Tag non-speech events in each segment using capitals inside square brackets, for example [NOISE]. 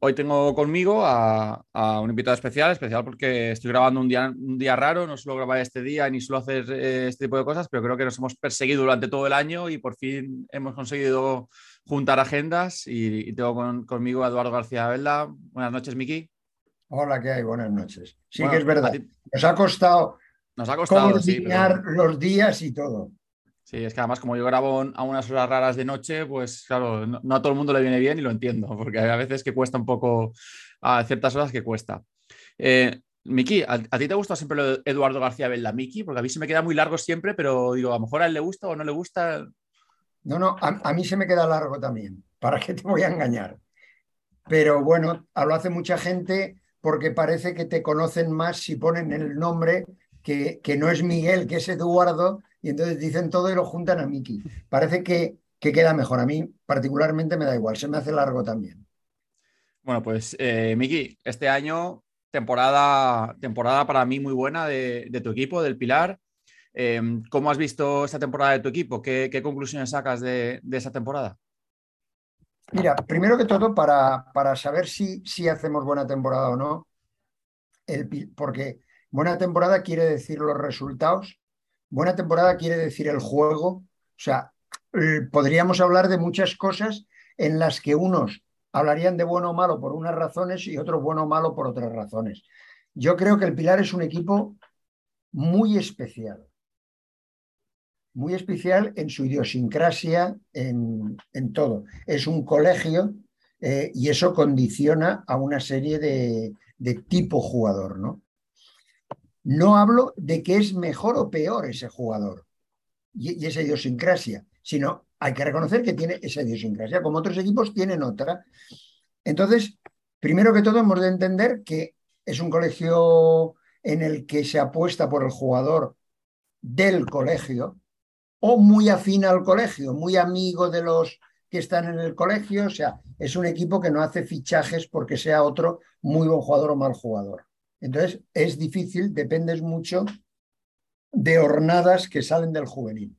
Hoy tengo conmigo a, un invitado especial, especial porque estoy grabando un día, un día raro, no suelo grabar este día ni suelo hacer eh, este tipo de cosas, pero creo que nos hemos perseguido durante todo el año y por fin hemos conseguido juntar agendas y, tengo conmigo a Eduardo García Velda. Buenas noches, Miki. Hola, ¿qué hay? Buenas noches. Sí que es verdad. Nos ha costado, nos ha costado coordinar los días y todo. Sí, es que además como yo grabo a unas horas raras de noche, pues claro, no, a todo el mundo le viene bien y lo entiendo, [LAUGHS] porque hay a veces que cuesta un poco, a ciertas horas que cuesta. Eh, Miki, ¿a, ti te gusta siempre Eduardo García Velda, Miki? Porque a mí se me queda muy largo siempre, pero digo, a lo mejor a él le gusta o no le gusta. No, no, a, mí se me queda largo también. ¿Para qué te voy a engañar? Pero bueno, lo hace mucha gente porque parece que te conocen más si ponen el nombre que, que no es Miguel, que es Eduardo, y entonces dicen todo y lo juntan a Miki. Parece que, queda mejor. A mí particularmente me da igual, se me hace largo también. Bueno, pues eh, Miki, este año temporada, temporada para mí muy buena de, tu equipo, del Pilar. Em, ¿Cómo has visto esta temporada de tu equipo? ¿Qué, conclusiones sacas de, esa temporada? Mira, primero que todo, para, para saber si, si, hacemos buena temporada o no, el, porque buena temporada quiere decir los resultados Buena temporada quiere decir el juego. O sea, eh, podríamos hablar de muchas cosas en las que unos hablarían de bueno o malo por unas razones y otros bueno o malo por otras razones. Yo creo que el Pilar es un equipo muy especial. Muy especial en su idiosincrasia, en, todo. Es un colegio eh, y eso condiciona a una serie de, de tipo jugador, ¿no? No hablo de que es mejor o peor ese jugador y, esa idiosincrasia, sino hay que reconocer que tiene esa idiosincrasia, como otros equipos tienen otra. Entonces, primero que todo hemos de entender que es un colegio en el que se apuesta por el jugador del colegio o muy afín al colegio, muy amigo de los que están en el colegio, o sea, es un equipo que no hace fichajes porque sea otro muy buen jugador o mal jugador. Entonces, es difícil, dependes mucho de hornadas que salen del juvenil.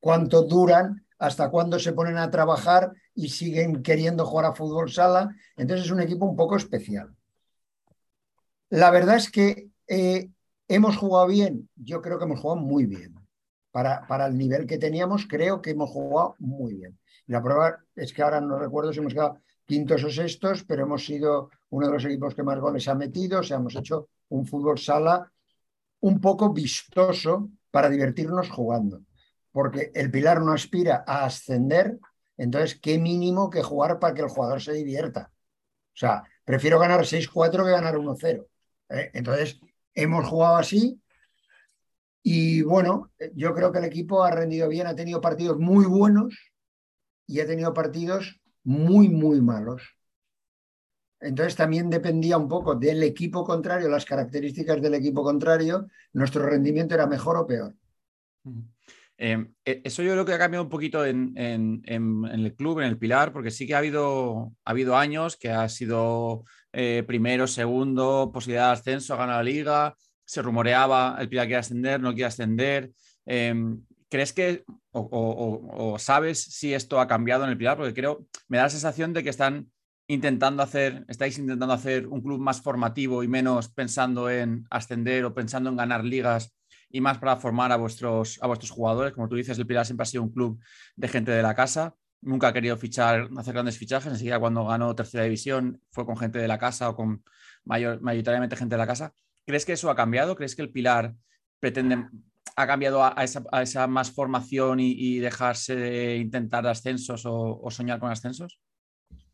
Cuánto duran, hasta cuándo se ponen a trabajar y siguen queriendo jugar a fútbol sala. Entonces, es un equipo un poco especial. La verdad es que eh, hemos jugado bien. Yo creo que hemos jugado muy bien. Para, para, el nivel que teníamos, creo que hemos jugado muy bien. La prueba es que ahora no recuerdo si hemos quedado quintos o sextos, pero hemos sido uno de los equipos que más goles ha metido, o sea, hemos hecho un fútbol sala un poco vistoso para divertirnos jugando, porque el Pilar no aspira a ascender, entonces, ¿qué mínimo que jugar para que el jugador se divierta? O sea, prefiero ganar 6-4 que ganar 1-0. ¿eh? Entonces, hemos jugado así y bueno, yo creo que el equipo ha rendido bien, ha tenido partidos muy buenos y ha tenido partidos muy, muy malos. Entonces también dependía un poco del equipo contrario, las características del equipo contrario, nuestro rendimiento era mejor o peor. Em, e, eso yo creo que ha cambiado un poquito en, el club, en el Pilar, porque sí que ha habido, ha habido años que ha sido eh, primero, segundo, posibilidad de ascenso, ha ganado la liga, se rumoreaba el Pilar quiere ascender, no quiere ascender. Em, ¿Crees que o, sabes si esto ha cambiado en el Pilar? Porque creo, me da la sensación de que están intentando hacer, estáis intentando hacer un club más formativo y menos pensando en ascender o pensando en ganar ligas y más para formar a vuestros, a vuestros jugadores. Como tú dices, el Pilar siempre ha sido un club de gente de la casa. Nunca ha querido fichar, hacer grandes fichajes. Enseguida cuando ganó tercera división fue con gente de la casa o con mayor, mayoritariamente gente de la casa. ¿Crees que eso ha cambiado? ¿Crees que el Pilar pretende ha cambiado a, esa, más formación y, dejarse de intentar ascensos o, soñar con ascensos?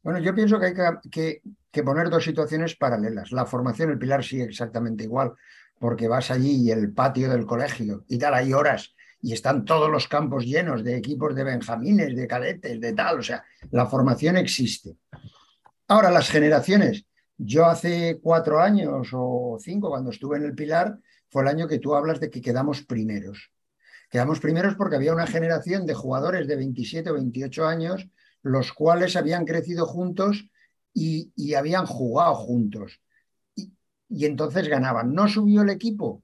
Bueno, yo pienso que hay que, poner dos situaciones paralelas. La formación, el pilar sigue exactamente igual, porque vas allí y el patio del colegio y tal, hay horas y están todos los campos llenos de equipos de benjamines, de cadetes, de tal, o sea, la formación existe. Ahora, las generaciones. Yo hace cuatro años o cinco, cuando estuve en el Pilar, fue el año que tú hablas de que quedamos primeros. Quedamos primeros porque había una generación de jugadores de 27 o 28 años, los cuales habían crecido juntos y, habían jugado juntos. Y, entonces ganaban. No subió el equipo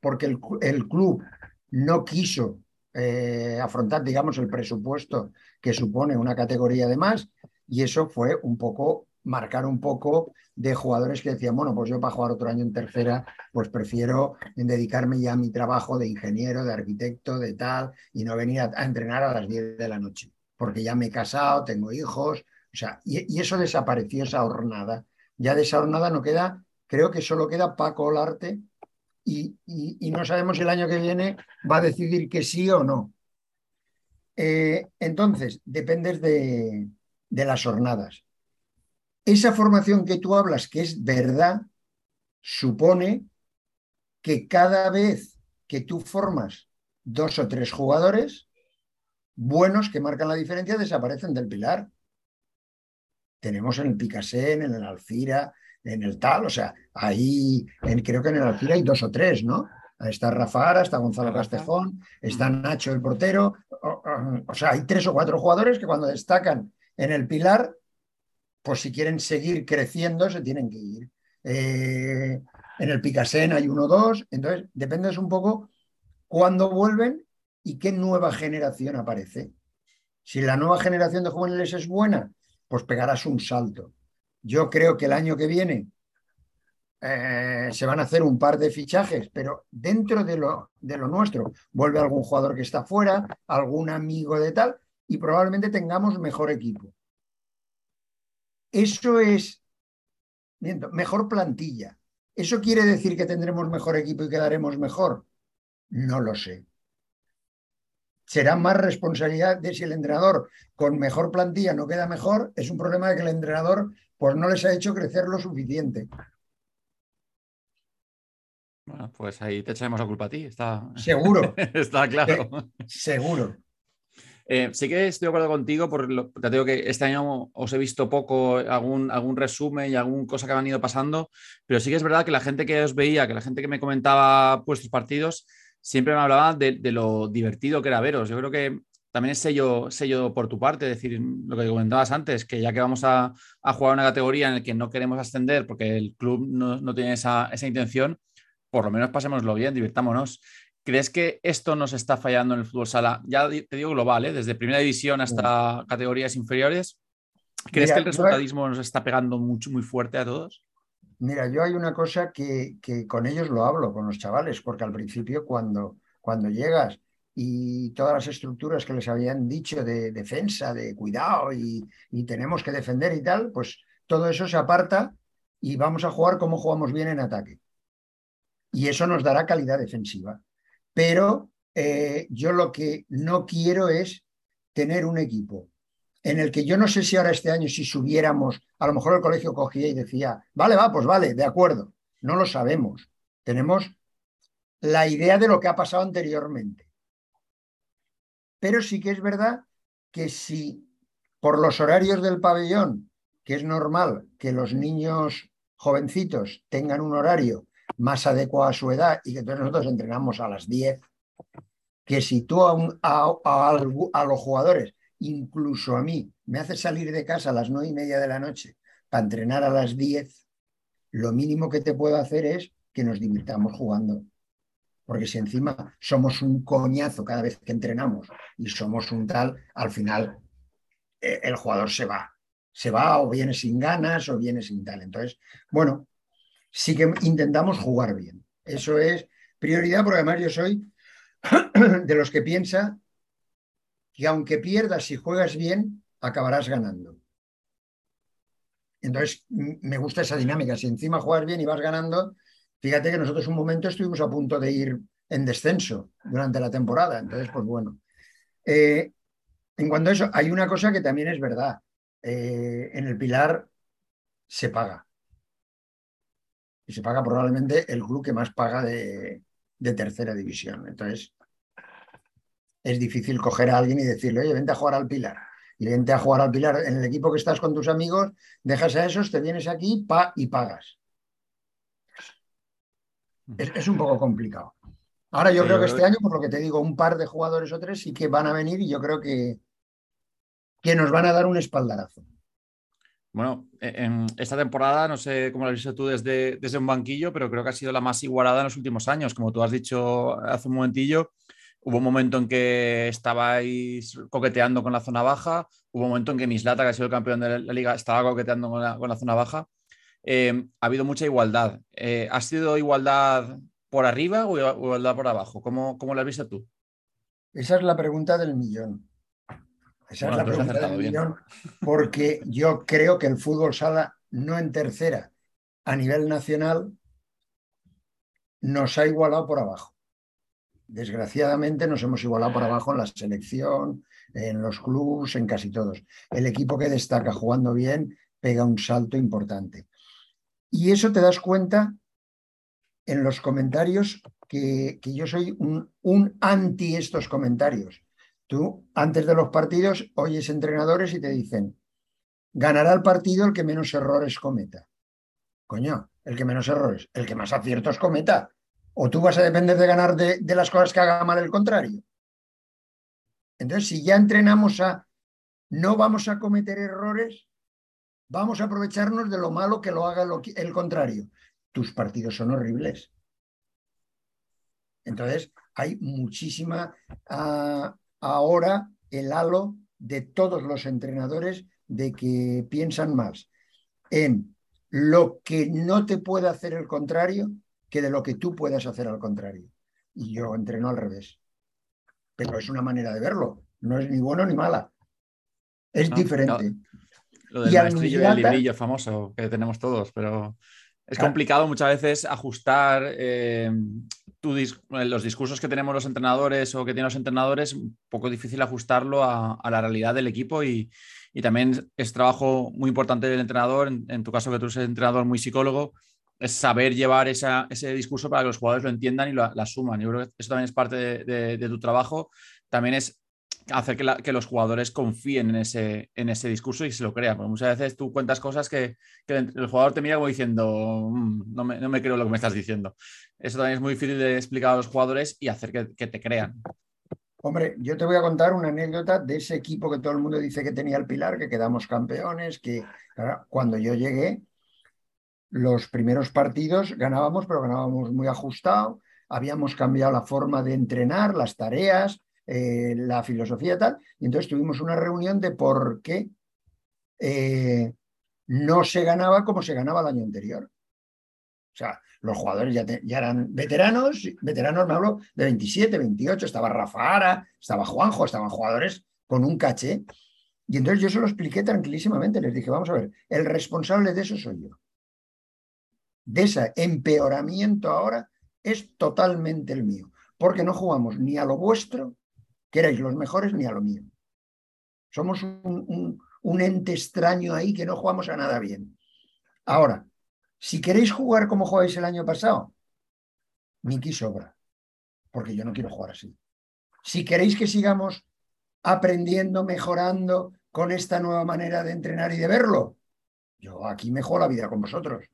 porque el, club no quiso eh, afrontar, digamos, el presupuesto que supone una categoría de más. y eso fue un poco marcar un poco de jugadores que decían, bueno, pues yo para jugar otro año en tercera, pues prefiero dedicarme ya a mi trabajo de ingeniero, de arquitecto, de tal, y no venir a, entrenar a las 10 de la noche, porque ya me he casado, tengo hijos, o sea, y, eso desapareció, esa hornada. Ya de esa hornada no queda, creo que solo queda Paco Olarte, y, no sabemos si el año que viene va a decidir que sí o no. Eh, entonces, dependes de, de las hornadas. Esa formación que tú hablas, que es verdad, supone que cada vez que tú formas dos o tres jugadores buenos que marcan la diferencia, desaparecen del pilar. Tenemos en el Picasen, en el Alcira, en el tal, o sea, ahí creo que en el Alcira hay dos o tres, ¿no? Está Rafa Ara, está Gonzalo Castejón, está Nacho el portero, o sea, hay tres o cuatro jugadores que cuando destacan en el pilar pues si quieren seguir creciendo, se tienen que ir. Eh, en el Picasen hay uno o dos, entonces depende un poco cuándo vuelven y qué nueva generación aparece. Si la nueva generación de jóvenes es buena, pues pegarás un salto. Yo creo que el año que viene eh, se van a hacer un par de fichajes, pero dentro de lo, de lo nuestro vuelve algún jugador que está fuera, algún amigo de tal, y probablemente tengamos mejor equipo. Eso es mejor plantilla. ¿Eso quiere decir que tendremos mejor equipo y quedaremos mejor? No lo sé. Será más responsabilidad de si el entrenador con mejor plantilla no queda mejor, es un problema de que el entrenador pues no les ha hecho crecer lo suficiente. Bueno, pues ahí te echaremos la culpa a ti, está. Seguro. [LAUGHS] está claro. seguro. Eh, sí que estoy de acuerdo contigo, porque te digo que este año os he visto poco, algún, algún resumen y alguna cosa que han ido pasando, pero sí que es verdad que la gente que os veía, que la gente que me comentaba vuestros partidos, siempre me hablaba de, lo divertido que era veros. Yo creo que también es sello, sello por tu parte, es decir, lo que comentabas antes, que ya que vamos a, jugar una categoría en la que no queremos ascender porque el club no, tiene esa, esa intención, por lo menos pasémoslo bien, divirtámonos. ¿Crees que esto nos está fallando en el fútbol sala? Ya te digo global, ¿eh? desde primera división hasta categorías inferiores. ¿Crees que el resultadismo nos está pegando mucho, muy fuerte a todos? Mira, yo hay una cosa que, con ellos lo hablo, con los chavales, porque al principio cuando, cuando llegas y todas las estructuras que les habían dicho de defensa, de cuidado y, y tenemos que defender y tal, pues todo eso se aparta y vamos a jugar como jugamos bien en ataque. Y eso nos dará calidad defensiva pero eh, yo lo que no quiero es tener un equipo en el que yo no sé si ahora este año, si subiéramos, a lo mejor el colegio cogía y decía, vale, va, pues vale, de acuerdo, no lo sabemos. Tenemos la idea de lo que ha pasado anteriormente. Pero sí que es verdad que si por los horarios del pabellón, que es normal que los niños jovencitos tengan un horario más adecuado a su edad y que nosotros entrenamos a las 10, que si tú a, a, los jugadores, incluso a mí, me haces salir de casa a las nueve y media de la noche para entrenar a las 10, lo mínimo que te puedo hacer es que nos divirtamos jugando. Porque si encima somos un coñazo cada vez que entrenamos y somos un tal, al final eh, el jugador se va. Se va o viene sin ganas o viene sin tal. Entonces, bueno, sí que intentamos jugar bien. Eso es prioridad, porque además yo soy [CLEARS THROAT] de los que piensa que aunque pierdas y juegas bien, acabarás ganando. Entonces, me gusta esa dinámica. Si encima juegas bien y vas ganando, fíjate que nosotros un momento estuvimos a punto de ir en descenso durante la temporada. Entonces, pues bueno. Eh, en cuanto a eso, hay una cosa que también es verdad. Eh, en el Pilar se paga y se paga probablemente el club que más paga de, tercera división. Entonces, es difícil coger a alguien y decirle, oye, vente a jugar al Pilar. Y vente a jugar al Pilar en el equipo que estás con tus amigos, dejas a esos, te vienes aquí pa, y pagas. Es, un poco complicado. Ahora yo creo que este año, por lo que te digo, un par de jugadores o tres sí que van a venir y yo creo que, que nos van a dar un espaldarazo. Bueno, e, en esta temporada, no sé cómo lo has visto tú desde, desde un banquillo, pero creo que ha sido la más igualada en los últimos años. Como tú has dicho hace un momentillo, Hubo un momento en que estabais coqueteando con la zona baja, hubo un momento en que Mislata, que ha sido el campeón de la liga, estaba coqueteando con la, zona baja. Eh, ha habido mucha igualdad. Eh, ¿Ha sido igualdad por arriba o igualdad por abajo? ¿Cómo, cómo lo has visto tú? Esa es la pregunta del millón. Esa es la pregunta del millón, porque yo creo que el fútbol sala, no en tercera, a nivel nacional, nos ha igualado por abajo. Desgraciadamente nos hemos igualado por abajo en la selección, en los clubes, en casi todos. El equipo que destaca jugando bien pega un salto importante. Y eso te das cuenta en los comentarios que, yo soy un, un, anti estos comentarios. Tú, antes de los partidos, oyes entrenadores y te dicen, ganará el partido el que menos errores cometa. Coño, el que menos errores, el que más aciertos cometa. ¿O tú vas a depender de ganar de, las cosas que haga mal el contrario? Entonces, si ya entrenamos a no vamos a cometer errores, vamos a aprovecharnos de lo malo que lo haga el contrario. Tus partidos son horribles. Entonces, hay muchísima ah, ahora el halo de todos los entrenadores de que piensan más en lo que no te puede hacer el contrario que de lo que tú puedas hacer al contrario. Y yo entreno al revés. Pero es una manera de verlo, no es ni bueno ni mala. Es diferente. Lo del maestrillo y el librillo famoso que tenemos todos, pero es complicado muchas veces ajustar eh, los discursos que tenemos los entrenadores o que tienen los entrenadores, un poco difícil ajustarlo a, la realidad del equipo y, también es trabajo muy importante del entrenador, en, en, tu caso que tú eres entrenador muy psicólogo, es saber llevar ese discurso para que los jugadores lo entiendan y lo, asuman. Yo creo que eso también es parte de, tu trabajo. También es hacer que, los jugadores confíen en ese, en ese discurso y se lo crean. Porque muchas veces tú cuentas cosas que, el jugador te mira como diciendo, mm, no, me, creo lo que me estás diciendo. Eso también es muy difícil de explicar a los jugadores y hacer que, te crean. Hombre, yo te voy a contar una anécdota de ese equipo que todo el mundo dice que tenía el Pilar, que quedamos campeones, que cuando yo llegué, los primeros partidos ganábamos, pero ganábamos muy ajustado, habíamos cambiado la forma de entrenar, las tareas, eh, la filosofía y tal, y entonces tuvimos una reunión de por qué eh, no se ganaba como se ganaba el año anterior. O sea, los jugadores ya, ya, eran veteranos, veteranos me hablo de 27, 28, estaba Rafa Ara, estaba Juanjo, estaban jugadores con un caché. Y entonces yo se lo expliqué tranquilísimamente, les dije, vamos a ver, el responsable de eso soy yo de ese empeoramiento ahora es totalmente el mío, porque no jugamos ni a lo vuestro, que erais los mejores, ni a lo mío. Somos un, ente extraño ahí que no jugamos a nada bien. Ahora, si queréis jugar como jugáis el año pasado, Miki sobra, porque yo no quiero jugar así. Si queréis que sigamos aprendiendo, mejorando con esta nueva manera de entrenar y de verlo, yo aquí mejor la vida con vosotros.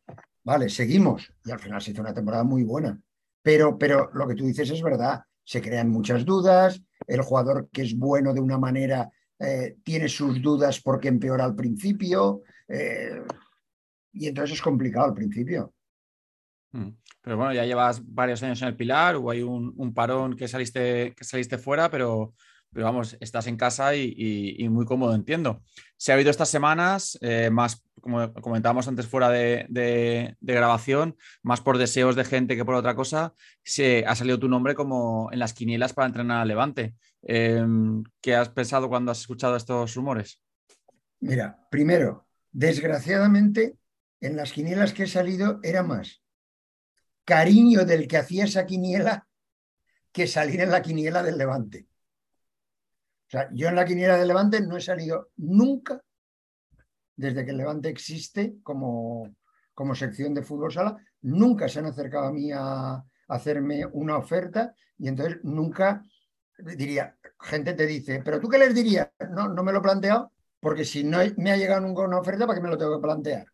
Vale, seguimos. Y al final se hizo una temporada muy buena. Pero, pero lo que tú dices es verdad. Se crean muchas dudas. El jugador que es bueno de una manera eh, tiene sus dudas porque empeora al principio. Eh, y entonces es complicado al principio. Hmm. Pero bueno, ya llevas varios años en el Pilar, hubo ahí un, parón que saliste, que saliste fuera, pero, pero vamos, estás en casa y, muy cómodo, entiendo. Se ha habido estas semanas eh, más como comentábamos antes fuera de, grabación, más por deseos de gente que por otra cosa, se ha salido tu nombre como en las quinielas para entrenar a Levante. Em, ¿Qué has pensado cuando has escuchado estos rumores? Mira, primero, desgraciadamente, en las quinielas que he salido era más cariño del que hacía esa quiniela que salir en la quiniela del Levante. O sea, yo en la quiniela del Levante no he salido nunca desde que el Levante existe como, como sección de fútbol sala, nunca se han acercado a mí a, hacerme una oferta y entonces nunca diría, gente te dice, pero tú qué les dirías? No, no me lo he planteado porque si no me ha llegado nunca una oferta, ¿para qué me lo tengo que plantear?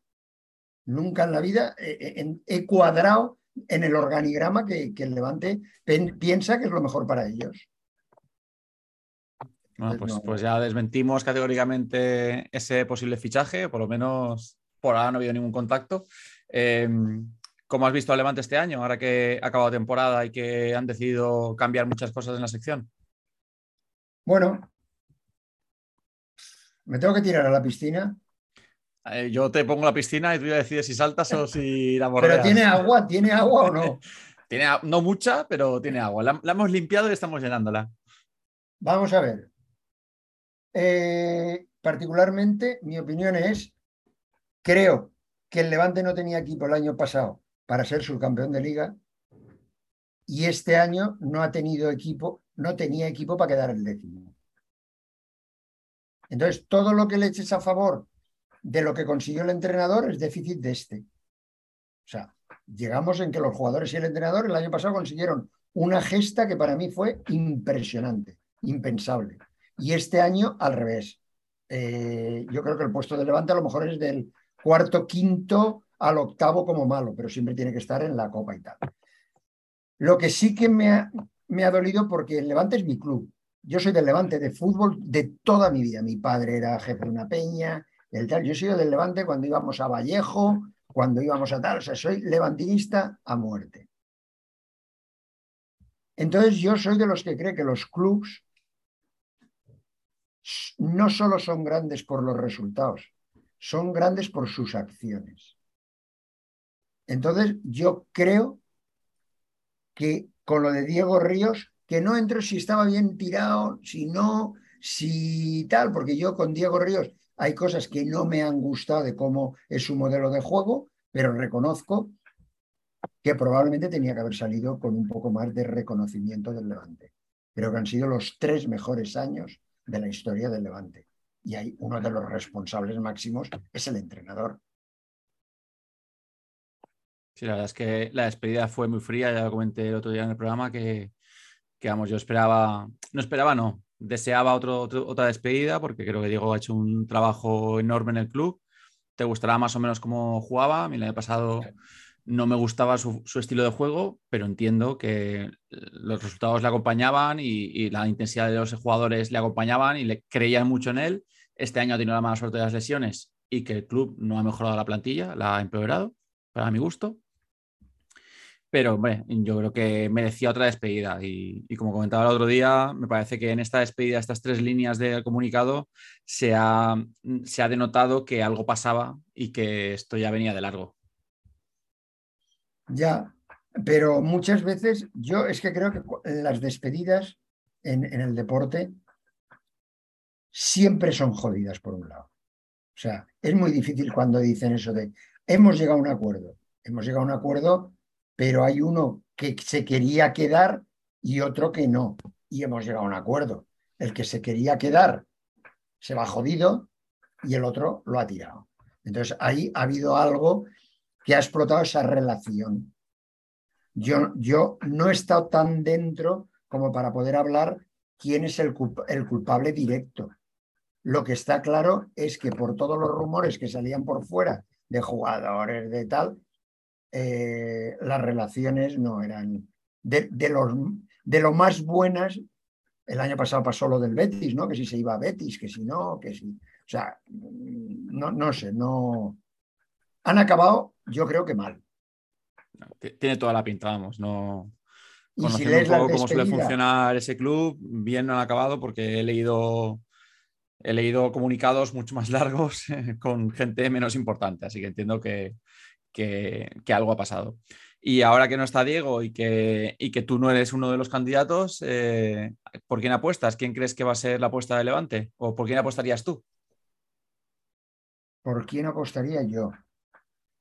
Nunca en la vida he, cuadrado en el organigrama que, que el Levante piensa que es lo mejor para ellos. Bueno, pues, pues, ya desmentimos categóricamente ese posible fichaje, por lo menos por ahora no ha habido ningún contacto. Em, ¿Cómo has visto al Levante este año, ahora que ha acabado temporada y que han decidido cambiar muchas cosas en la sección? Bueno, me tengo que tirar a la piscina. Eh, yo te pongo la piscina y tú ya decides si saltas o si la bordeas. [LAUGHS] Pero tiene agua, ¿tiene agua o no? [LAUGHS] tiene, no mucha, pero tiene agua. La, hemos limpiado y estamos llenándola. Vamos a ver. Eh, particularmente, mi opinión es, creo que el Levante no tenía equipo el año pasado para ser subcampeón de liga y este año no ha tenido equipo, no tenía equipo para quedar el décimo. Entonces, todo lo que le eches a favor de lo que consiguió el entrenador es déficit de este. O sea, llegamos en que los jugadores y el entrenador el año pasado consiguieron una gesta que para mí fue impresionante, impensable. Y este año al revés. Eh, yo creo que el puesto de Levante a lo mejor es del cuarto, quinto al octavo como malo, pero siempre tiene que estar en la copa y tal. Lo que sí que me ha, me ha dolido porque el Levante es mi club. Yo soy del Levante de fútbol de toda mi vida. Mi padre era jefe de una peña, el tal. Yo sido del Levante cuando íbamos a Vallejo, cuando íbamos a tal. O sea, soy levantinista a muerte. Entonces yo soy de los que cree que los clubs no solo son grandes por los resultados, son grandes por sus acciones. Entonces, yo creo que con lo de Diego Ríos, que no entro si estaba bien tirado, si no, si tal, porque yo con Diego Ríos hay cosas que no me han gustado de cómo es su modelo de juego, pero reconozco que probablemente tenía que haber salido con un poco más de reconocimiento del Levante. Creo que han sido los tres mejores años de la historia del Levante. Y hay uno de los responsables máximos es el entrenador. Sí, la verdad es que la despedida fue muy fría, ya lo comenté el otro día en el programa, que, que vamos, yo esperaba, no esperaba, no, deseaba otro, otra despedida porque creo que Diego ha hecho un trabajo enorme en el club. Te gustará más o menos cómo jugaba. A mí el año pasado no me gustaba su, estilo de juego, pero entiendo que los resultados le acompañaban y, la intensidad de los jugadores le acompañaban y le creían mucho en él. Este año ha tenido la mala suerte de las lesiones y que el club no ha mejorado la plantilla, la ha empeorado, para mi gusto. Pero, yo creo que merecía otra despedida. Y, como comentaba el otro día, me parece que en esta despedida, estas tres líneas del comunicado, se ha, se ha denotado que algo pasaba y que esto ya venía de largo. Ya, pero muchas veces yo es que creo que las despedidas en, el deporte siempre son jodidas por un lado. O sea, es muy difícil cuando dicen eso de hemos llegado a un acuerdo. Hemos llegado a un acuerdo, pero hay uno que se quería quedar y otro que no. Y hemos llegado a un acuerdo. El que se quería quedar se va jodido y el otro lo ha tirado. Entonces ahí ha habido algo que ha explotado esa relación. Yo, yo no he estado tan dentro como para poder hablar quién es el, culpable directo. Lo que está claro es que por todos los rumores que salían por fuera de jugadores, de tal, eh, las relaciones no eran de, de, los, de lo más buenas. El año pasado pasó lo del Betis, ¿no? Que si se iba a Betis, que si no, que si. O sea, no, no sé, no. Han acabado yo creo que mal. Tiene toda la pinta, vamos, no. Conociendo un poco cómo suele funcionar ese club, bien no han acabado porque he leído, he leído comunicados mucho más [LAUGHS] largos con gente menos importante, así que entiendo que, que, algo ha pasado. Y ahora que no está Diego y que, y que tú no eres uno de los candidatos, eh, ¿por quién apuestas? ¿Quién crees que va a ser la apuesta de Levante? ¿O por quién apostarías tú? ¿Por quién apostaría yo?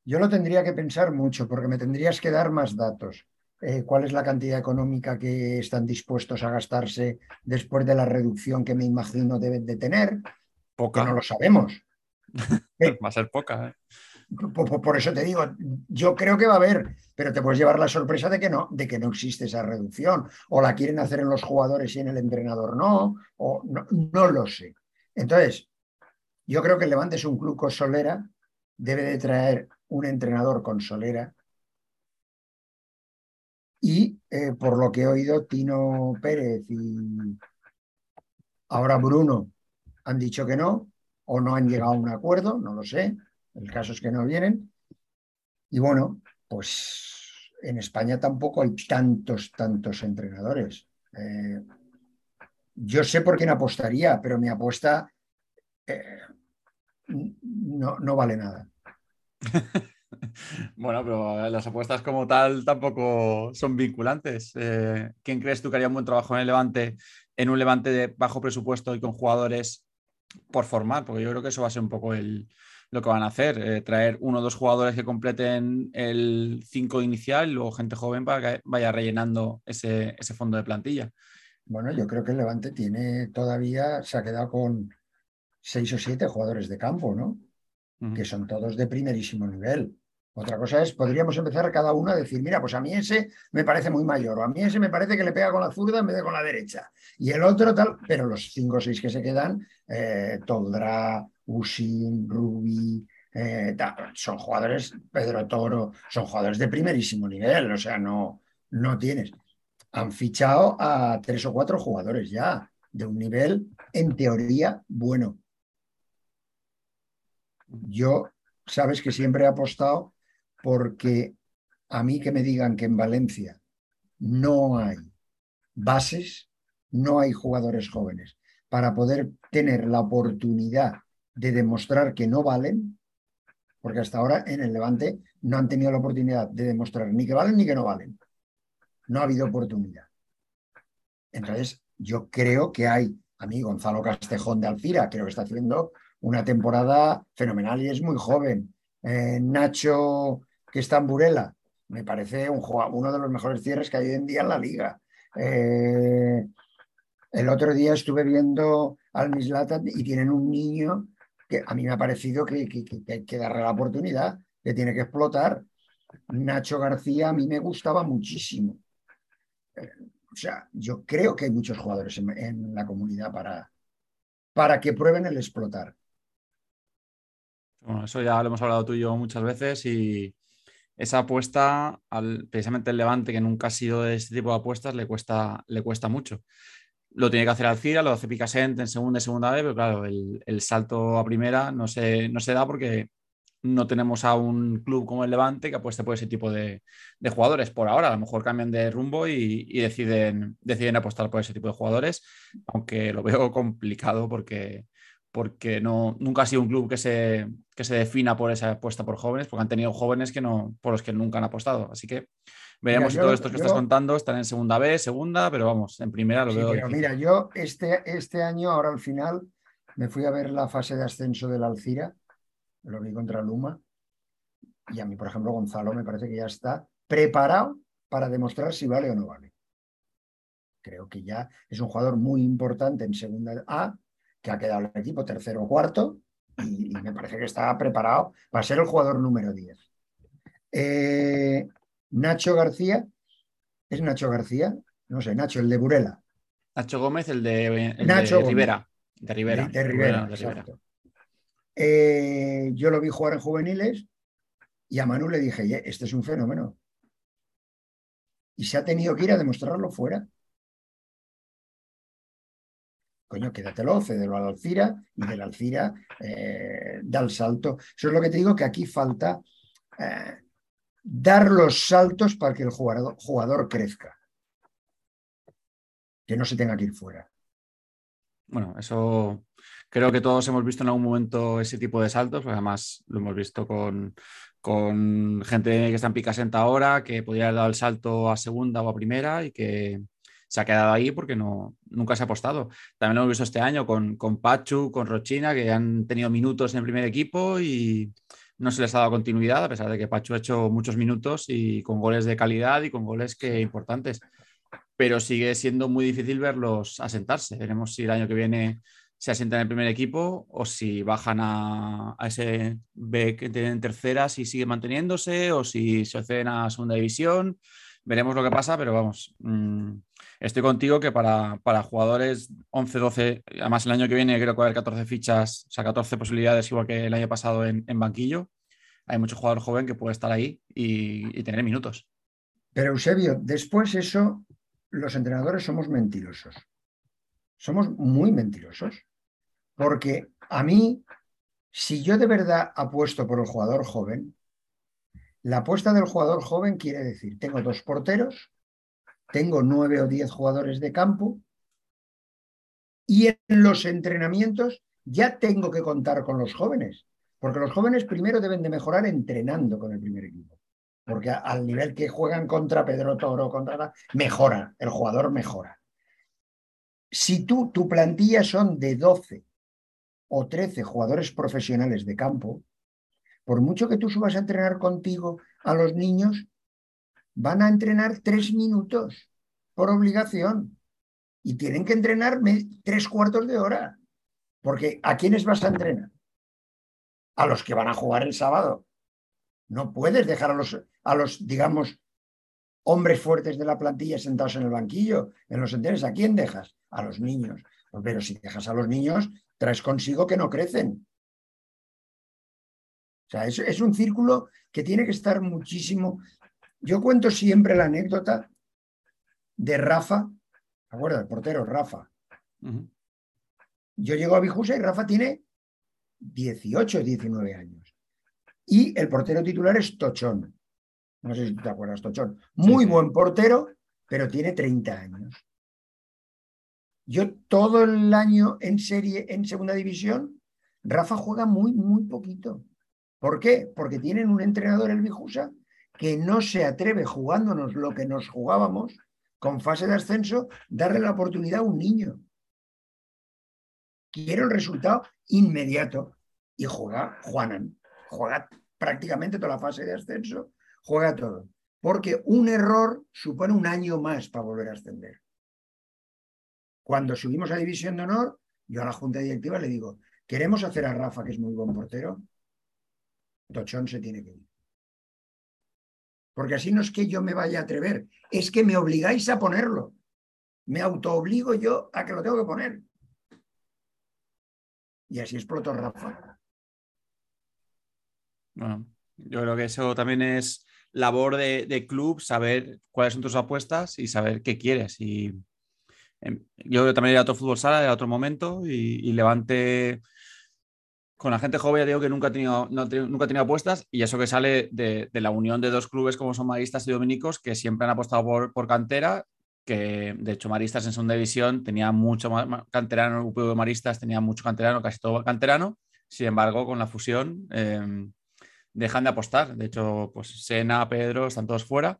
Yo lo tendría que pensar mucho porque me tendrías que dar más datos. Eh, ¿Cuál es la cantidad económica que están dispuestos a gastarse después de la reducción que me imagino deben de tener? Poca. no lo sabemos. [LAUGHS] Va a ser poca. ¿eh? Por, eso te digo, yo creo que va a haber, pero te puedes llevar la sorpresa de que no, de que no existe esa reducción. O la quieren hacer en los jugadores y en el entrenador no, o no, no lo sé. Entonces, yo creo que el Levante es un club con solera, debe de traer un entrenador con solera. Y eh, por lo que he oído, Tino Pérez y ahora Bruno han dicho que no, o no han llegado a un acuerdo, no lo sé. El caso es que no vienen. Y bueno, Pues en España tampoco hay tantos, tantos entrenadores. Eh, yo sé por quién apostaría, pero mi apuesta eh, no, no vale nada. [LAUGHS] Bueno, pero las apuestas como tal tampoco son vinculantes. Eh, ¿Quién crees tú que haría un buen trabajo en el Levante, en un Levante de bajo presupuesto y con jugadores por formar? Porque yo creo que eso va a ser un poco lo que van a hacer, eh, traer uno o dos jugadores que completen el 5 inicial luego gente joven para que vaya rellenando ese, fondo de plantilla. Bueno, yo creo que el Levante tiene todavía, se ha quedado con seis o siete jugadores de campo, ¿no? Que son todos de primerísimo nivel. Otra cosa es, podríamos empezar cada uno a decir, mira, pues a mí ese me parece muy mayor, o a mí ese me parece que le pega con la zurda en vez de con la derecha. Y el otro tal, pero los cinco o seis que se quedan, eh, Toldra, Usin, Rubi, eh, son jugadores, Pedro Toro, son jugadores de primerísimo nivel, o sea, no, no tienes. Han fichado a tres o cuatro jugadores ya, de un nivel, en teoría, bueno. Yo, sabes que siempre he apostado porque a mí que me digan que en Valencia no hay bases, no hay jugadores jóvenes para poder tener la oportunidad de demostrar que no valen, porque hasta ahora en el Levante no han tenido la oportunidad de demostrar ni que valen ni que no valen. No ha habido oportunidad. Entonces, yo creo que hay, a mí Gonzalo Castejón de Alcira, creo que está haciendo una temporada fenomenal y es muy joven. Eh, Nacho que está en Burela. Me parece un, uno de los mejores cierres que hay hoy en día en la liga. Eh, el otro día estuve viendo al Mislata y tienen un niño que a mí me ha parecido que, hay que darle la oportunidad, que tiene que explotar. Nacho García a mí me gustaba muchísimo. Eh, o sea, yo creo que hay muchos jugadores en, la comunidad para, para que prueben el explotar. Bueno, eso ya lo hemos hablado tú y yo muchas veces y, esa apuesta, al, precisamente el Levante, que nunca ha sido de este tipo de apuestas, le cuesta, le cuesta mucho. Lo tiene que hacer Alcira, lo hace Picasent en segunda y segunda vez, pero claro, el, salto a primera no se, no se da porque no tenemos a un club como el Levante que apueste por ese tipo de, jugadores. Por ahora, a lo mejor cambian de rumbo y, deciden, deciden apostar por ese tipo de jugadores, aunque lo veo [LAUGHS] complicado porque porque no, nunca ha sido un club que se, que se defina por esa apuesta por jóvenes, porque han tenido jóvenes que no, por los que nunca han apostado. Así que veremos si todo esto que estás contando están en segunda B, segunda, pero vamos, en primera lo veo. Pero mira, yo este, este año, ahora al final, me fui a ver la fase de ascenso del Alcira, lo vi contra Luma, y a mí, por ejemplo, Gonzalo me parece que ya está preparado para demostrar si vale o no vale. Creo que ya es un jugador muy importante en segunda A que ha quedado el equipo tercero o cuarto y, me parece que está preparado para ser el jugador número 10. Eh, Nacho García, ¿es Nacho García? No sé, Nacho, el de Burela. Nacho Gómez, el de, Nacho Rivera. De Rivera. De, Rivera, eh, yo lo vi jugar en juveniles y a Manu le dije, este es un fenómeno. Y se ha tenido que ir a demostrarlo fuera coño, quédatelo, cédelo a la Alcira y de la Alcira eh, da el salto. Eso es lo que te digo, que aquí falta eh, dar los saltos para que el jugador, jugador crezca. Que no se tenga que ir fuera. Bueno, eso creo que todos hemos visto en algún momento ese tipo de saltos, además lo hemos visto con, con gente que está en Picasenta ahora, que podría haber dado el salto a segunda o a primera y que, se ha quedado ahí porque no, nunca se ha apostado. También lo hemos visto este año con, con Pachu, con Rochina, que han tenido minutos en el primer equipo y no se les ha dado continuidad, a pesar de que Pachu ha hecho muchos minutos y con goles de calidad y con goles que importantes. Pero sigue siendo muy difícil verlos asentarse. Veremos si el año que viene se asientan en el primer equipo o si bajan a, ese B que tienen tercera, si sigue manteniéndose o si se acceden a segunda división. Veremos lo que pasa, pero vamos, mm, estoy contigo que para, para, jugadores 11, 12, además el año que viene creo que va a haber 14 fichas, o sea, 14 posibilidades igual que el año pasado en, banquillo. Hay mucho jugador joven que puede estar ahí y, tener minutos. Pero Eusebio, después eso, los entrenadores somos mentirosos. Somos muy mentirosos. Porque a mí, si yo de verdad apuesto por el jugador joven La apuesta del jugador joven quiere decir, tengo dos porteros, tengo nueve o diez jugadores de campo y en los entrenamientos ya tengo que contar con los jóvenes, porque los jóvenes primero deben de mejorar entrenando con el primer equipo, porque al nivel que juegan contra Pedro Toro, contra mejora, el jugador mejora. Si tú, tu plantilla son de 12 o 13 jugadores profesionales de campo, por mucho que tú subas a entrenar contigo a los niños, van a entrenar tres minutos por obligación y tienen que entrenar tres cuartos de hora. Porque ¿a quiénes vas a entrenar? A los que van a jugar el sábado. No puedes dejar a los, a los digamos, hombres fuertes de la plantilla sentados en el banquillo, en los entrenos. ¿A quién dejas? A los niños. Pero si dejas a los niños, traes consigo que no crecen. O sea, es, un círculo que tiene que estar muchísimo. Yo cuento siempre la anécdota de Rafa, ¿te acuerdas? El portero, Rafa. Yo llego a Bijusa y Rafa tiene 18, 19 años. Y el portero titular es Tochón. No sé si te acuerdas, Tochón. Muy buen portero, pero tiene 30 años. Yo todo el año en serie, en segunda división, Rafa juega muy, muy poquito. ¿Por qué? Porque tienen un entrenador, el Bijusa, que no se atreve jugándonos lo que nos jugábamos con fase de ascenso, darle la oportunidad a un niño. Quiere el resultado inmediato y juega Juanan. Juega prácticamente toda la fase de ascenso, juega todo. Porque un error supone un año más para volver a ascender. Cuando subimos a División de Honor, yo a la Junta Directiva le digo, queremos hacer a Rafa, que es muy buen portero, Tochón se tiene que ir. Porque así no es que yo me vaya a atrever, es que me obligáis a ponerlo. Me autoobligo yo a que lo tengo que poner. Y así explotó Rafa. Bueno, yo creo que eso también es labor de, club, saber cuáles son tus apuestas y saber qué quieres. Y em, yo también iría a otro fútbol sala, a otro momento, y, y Levante con la gente joven ya digo que nunca ha tenido, nunca ha tenido apuestas y eso que sale de, la unión de dos clubes como son Maristas y Dominicos que siempre han apostado por, cantera, que de hecho Maristas en segunda división tenía mucho canterano, el de Maristas tenía mucho canterano, casi todo canterano, sin embargo con la fusión em, dejan de apostar, de hecho pues Sena, Pedro están todos fuera.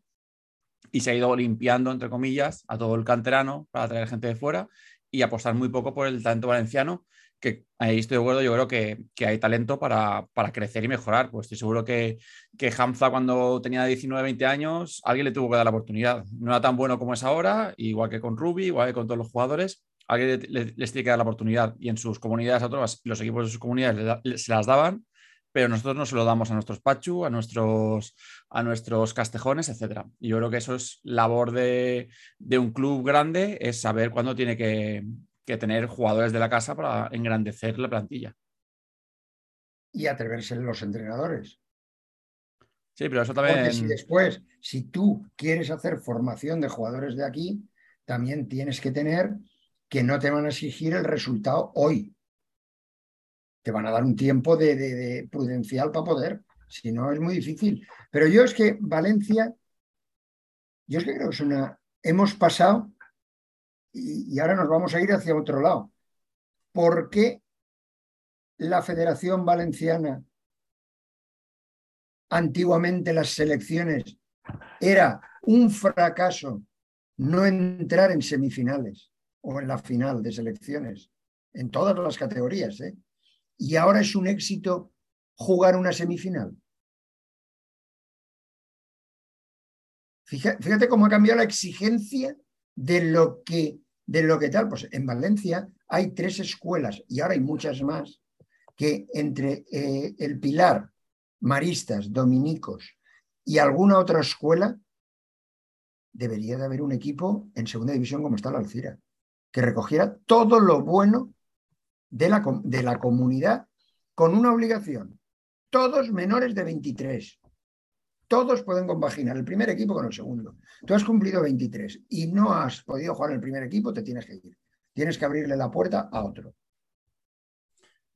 Y se ha ido limpiando entre comillas a todo el canterano para traer gente de fuera y apostar muy poco por el talento valenciano que ahí estoy de acuerdo, yo creo que, hay talento para, crecer y mejorar. Pues estoy seguro que, que Hamza cuando tenía 19, 20 años, alguien le tuvo que dar la oportunidad. No era tan bueno como es ahora, igual que con Ruby, igual que con todos los jugadores, alguien les, tiene que dar la oportunidad. Y en sus comunidades otros, los equipos de sus comunidades se las daban, pero nosotros no se lo damos a nuestros Pachu, a nuestros, a nuestros Castejones, etc. Y yo creo que eso es labor de, de un club grande, es saber cuándo tiene que, que tener jugadores de la casa para engrandecer la plantilla. Y atreverse los entrenadores. Sí, pero eso también. Porque si después, si tú quieres hacer formación de jugadores de aquí, también tienes que tener que no te van a exigir el resultado hoy. Te van a dar un tiempo de, prudencial para poder. Si no, es muy difícil. Pero yo es que Valencia, yo es que creo que es una. Hemos pasado y, ahora nos vamos a ir hacia otro lado. ¿Por qué la Federación Valenciana, antiguamente las selecciones, era un fracaso no entrar en semifinales o en la final de selecciones, en todas las categorías, ¿eh? y ahora es un éxito jugar una semifinal. Fíjate cómo ha cambiado la exigencia de lo que de lo que tal, pues en Valencia hay tres escuelas y ahora hay muchas más que entre eh, el Pilar, Maristas, Dominicos y alguna otra escuela debería de haber un equipo en segunda división como está la Alcira, que recogiera todo lo bueno de la, de la comunidad con una obligación. Todos menores de 23. Todos pueden compaginar el primer equipo con el segundo. Tú has cumplido 23 y no has podido jugar en el primer equipo, te tienes que ir. Tienes que abrirle la puerta a otro.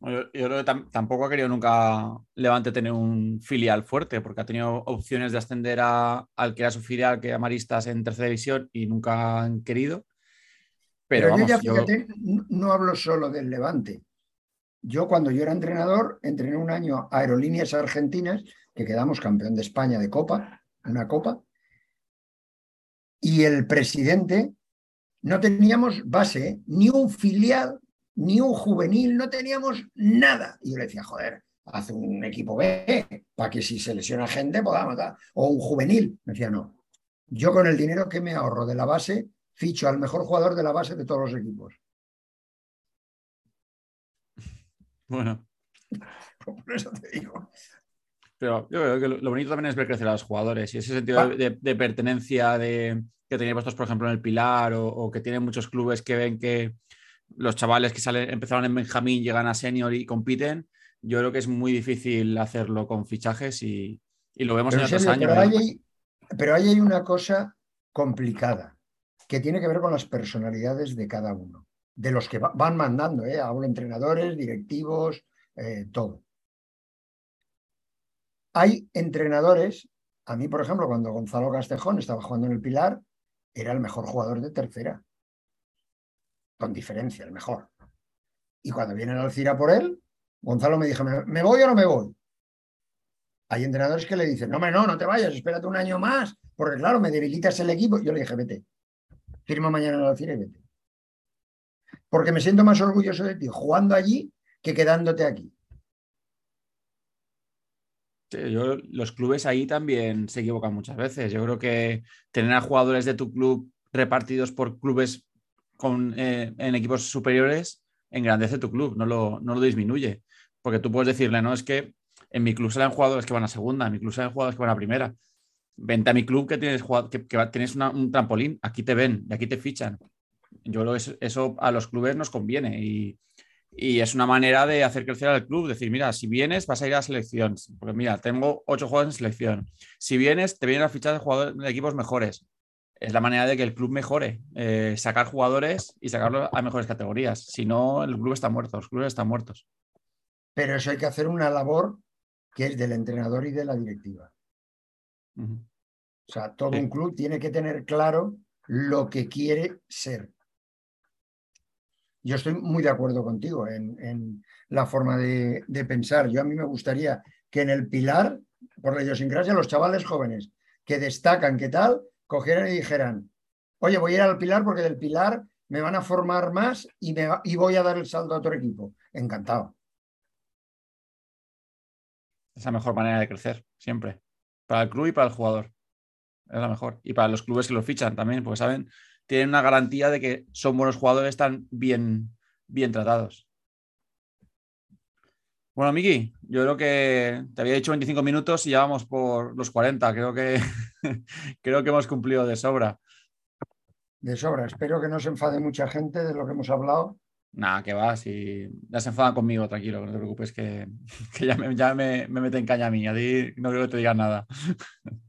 Yo, creo que tampoco ha querido nunca Levante tener un filial fuerte, porque ha tenido opciones de ascender a, al que era su filial, que era Maristas en tercera división, y nunca han querido. Pero, yo ya, fíjate, no hablo solo del Levante. Yo cuando yo era entrenador, entrené un año Aerolíneas Argentinas, que quedamos campeón de España de Copa, una Copa, y el presidente no teníamos base, ni un filial ni un juvenil, no teníamos nada. Y yo le decía, joder, haz un equipo B para que si se lesiona gente podamos dar. O un juvenil. Me decía, no. Yo con el dinero que me ahorro de la base, ficho al mejor jugador de la base de todos los equipos. Bueno. Por eso te digo. Pero yo creo que lo bonito también es ver crecer a los jugadores y ese sentido de, pertenencia de, que tenéis vosotros, por ejemplo, en el Pilar o, o que tienen muchos clubes que ven que, los chavales que salen, empezaron en Benjamín, llegan a senior y compiten, yo creo que es muy difícil hacerlo con fichajes y, lo vemos en otros años. Pero, ahí pero ahí hay una cosa complicada que tiene que ver con las personalidades de cada uno, de los que van mandando, ¿eh? hablo entrenadores, directivos, eh, todo. Hay entrenadores, a mí por ejemplo, cuando Gonzalo Castejón estaba jugando en el Pilar, era el mejor jugador de tercera con diferencia, el mejor. Y cuando viene el Alcira por él, Gonzalo me dijo, ¿me voy o no me voy? Hay entrenadores que le dicen, no, no, no te vayas, espérate un año más, porque claro, me debilitas el equipo. Yo le dije, vete, firma mañana en el Alcira y vete. Porque me siento más orgulloso de ti jugando allí que quedándote aquí. los clubes ahí también se equivocan muchas veces. Yo creo que tener a jugadores de tu club repartidos por clubes eh, en equipos superiores engrandece tu club, no lo, no lo disminuye. Porque tú puedes decirle, no, es que en mi club salen jugadores que van a segunda, en mi club salen jugadores que van a primera. Vente a mi club que tienes, que, tienes un trampolín, aquí te ven y aquí te fichan. Yo que eso, a los clubes nos conviene y, es una manera de hacer crecer al club. Decir, mira, si vienes, vas a ir a selección. Porque mira, tengo ocho jugadores en selección. Si vienes, te vienen a fichar de, jugadores, de equipos mejores es la manera de que el club mejore, eh, sacar jugadores y sacarlos a mejores categorías. Si no, el club está muerto, los clubes están muertos. Pero eso hay que hacer una labor que es del entrenador y de la directiva. O sea, todo un club tiene que tener claro lo que quiere ser. Yo estoy muy de acuerdo contigo en, la forma de, pensar. Yo a mí me gustaría que en el pilar, por la idiosincrasia, los chavales jóvenes que destacan, ¿qué tal? cogieran y dijeran, oye, voy a ir al Pilar porque del Pilar me van a formar más y, me y voy a dar el salto a otro equipo. Encantado. Es la mejor manera de crecer, siempre. Para el club y para el jugador. Es la mejor. Y para los clubes que lo fichan también, porque saben, tienen una garantía de que son buenos jugadores, están bien, bien tratados. Bueno, Miki, yo creo que te había dicho 25 minutos y ya vamos por los 40. Creo que, [LAUGHS] creo que hemos cumplido de sobra. De sobra. Espero que no se enfade mucha gente de lo que hemos hablado. Nada, que va, si ya se enfadan conmigo, tranquilo, no te preocupes, [LAUGHS] que, ya, me, ya me, meten caña a mí, a ti no creo que te digan nada. [LAUGHS]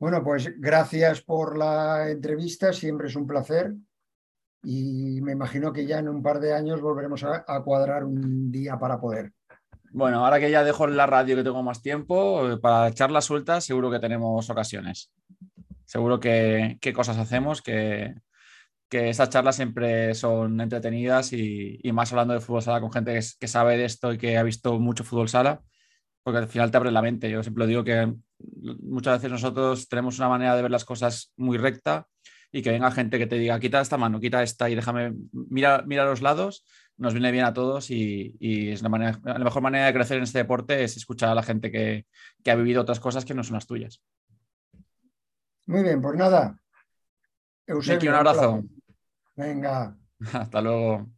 Bueno, pues gracias por la entrevista, siempre es un placer y me imagino que ya en un par de años volveremos a, cuadrar un día para poder. Bueno, ahora que ya dejo la radio que tengo más tiempo, eh, para charlas sueltas seguro que tenemos ocasiones. Seguro que, cosas hacemos, que, que esas charlas siempre son entretenidas y, más hablando de fútbol sala con gente que, que, sabe de esto y que ha visto mucho fútbol sala, porque al final te abre la mente. Yo siempre digo que muchas veces nosotros tenemos una manera de ver las cosas muy recta y que venga gente que te diga, quita esta mano, quita esta y déjame, mira, mira los lados, nos viene bien a todos y, es la, manera, la mejor manera de crecer en este deporte es escuchar a la gente que, ha vivido otras cosas que no son las tuyas. Muy bien, pues nada. Eusebio, un abrazo. Venga. [LAUGHS] Hasta luego.